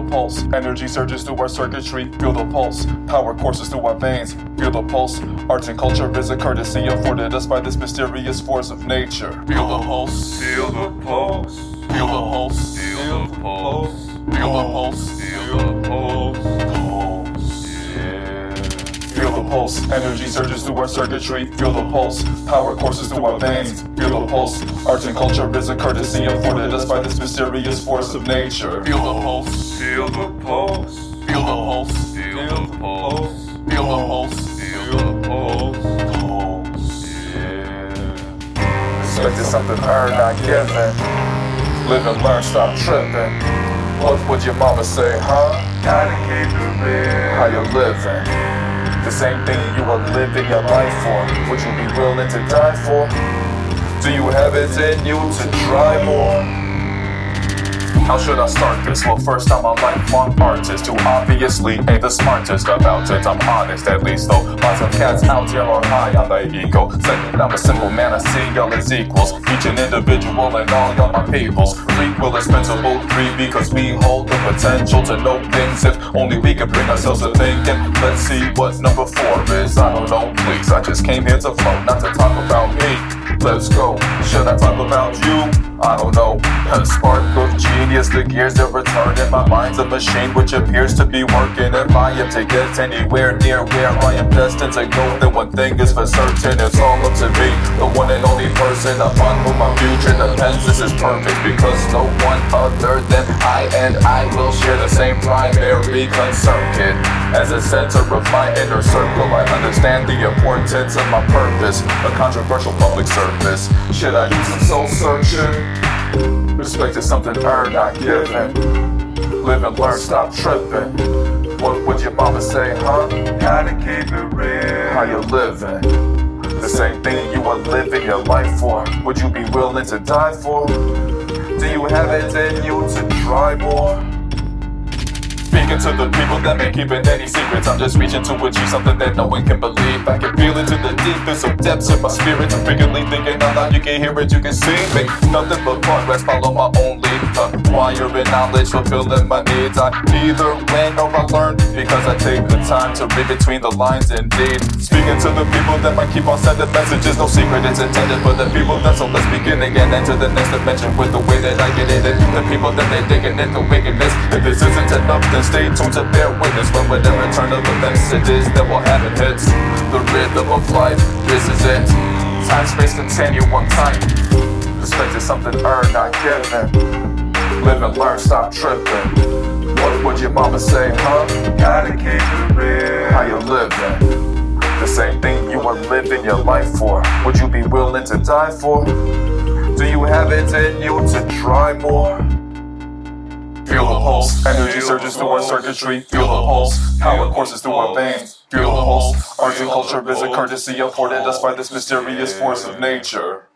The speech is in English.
Feel the pulse, energy surges through our circuitry. Feel the pulse, power courses through our veins. Feel the pulse, arts and culture is a courtesy afforded us by this mysterious force of nature. Feel the pulse, Feel the pulse. feel the pulse, Feel the pulse. feel the pulse. Feel the pulse. Feel the pulse, energy surges through our circuitry. Feel the pulse, power courses through our veins. Feel the pulse, arts and culture is a courtesy afforded us by this mysterious force of nature. Feel the pulse, Expected something earned, not given. Live and learn, stop tripping. What would your mama say, huh? Gotta keep it real. How you living? The same thing you are living your life for. Would you be willing to die for? Do you have it in you to try more? How should I start this? Well, first, I'm a lifelong artist who obviously ain't the smartest about it. I'm honest, at least, though. Lots of cats out here are high on the ego. Second, I'm a simple man, I see y'all as equals. Each an individual and all y'all my peoples. Free will expensible, free because we hold the potential to know things. If only we could bring ourselves to thinking. Let's see what number four is. I don't know, please. I just came here to flow, not to talk about me. Let's go. Should I talk about you? I don't know. A spark of genius, the gears that return in my mind's a machine which appears to be working. If I am to get anywhere near where I am destined to go, then one thing is for certain, it's all up to me. The one and only person upon whom my future depends. This is perfect because no one other than I and I will share the same primary concern, kid. As a center of my inner circle, I understand the importance of my purpose. A controversial public service. Should I do some soul searching? Respect is something earned, not given. Live and learn, stop tripping. What would your mama say, huh? Gotta keep it real. How you living? The same thing you are living your life for. Would you be willing to die for? Do you have it in you to try more? Speaking to the people that may keeping any secrets, I'm just reaching to achieve something that no one can believe. I can feel into the deepest of depths of my spirit. I'm frequently thinking out loud, you can hear it, you can see me. Nothing but progress, follow my own lead. Acquiring knowledge, fulfilling my needs. I either win or I learn because I take the time to read between the lines indeed. Speaking to the people that might keep on sending messages, no secret, it's intended for the people that so let's begin again. Enter the next dimension with the way that I get it. in. The people that they digging in the wickedness. If this isn't enough, then stay tuned to bear witness when whatever return of it is that will happen hits. The rhythm of life, this is it. Time, space, continuum, time. Respect is something earned, not given. Live and learn, stop tripping. What would your mama say, huh? Gotta keep it real. How you living? The same thing you are living your life for. Would you be willing to die for? Do you have it in you to try more? Feel the pulse, energy surges through our circuitry. Feel the pulse, power courses through our veins. Feel the pulse, arts and culture is a courtesy afforded us by this mysterious force of nature.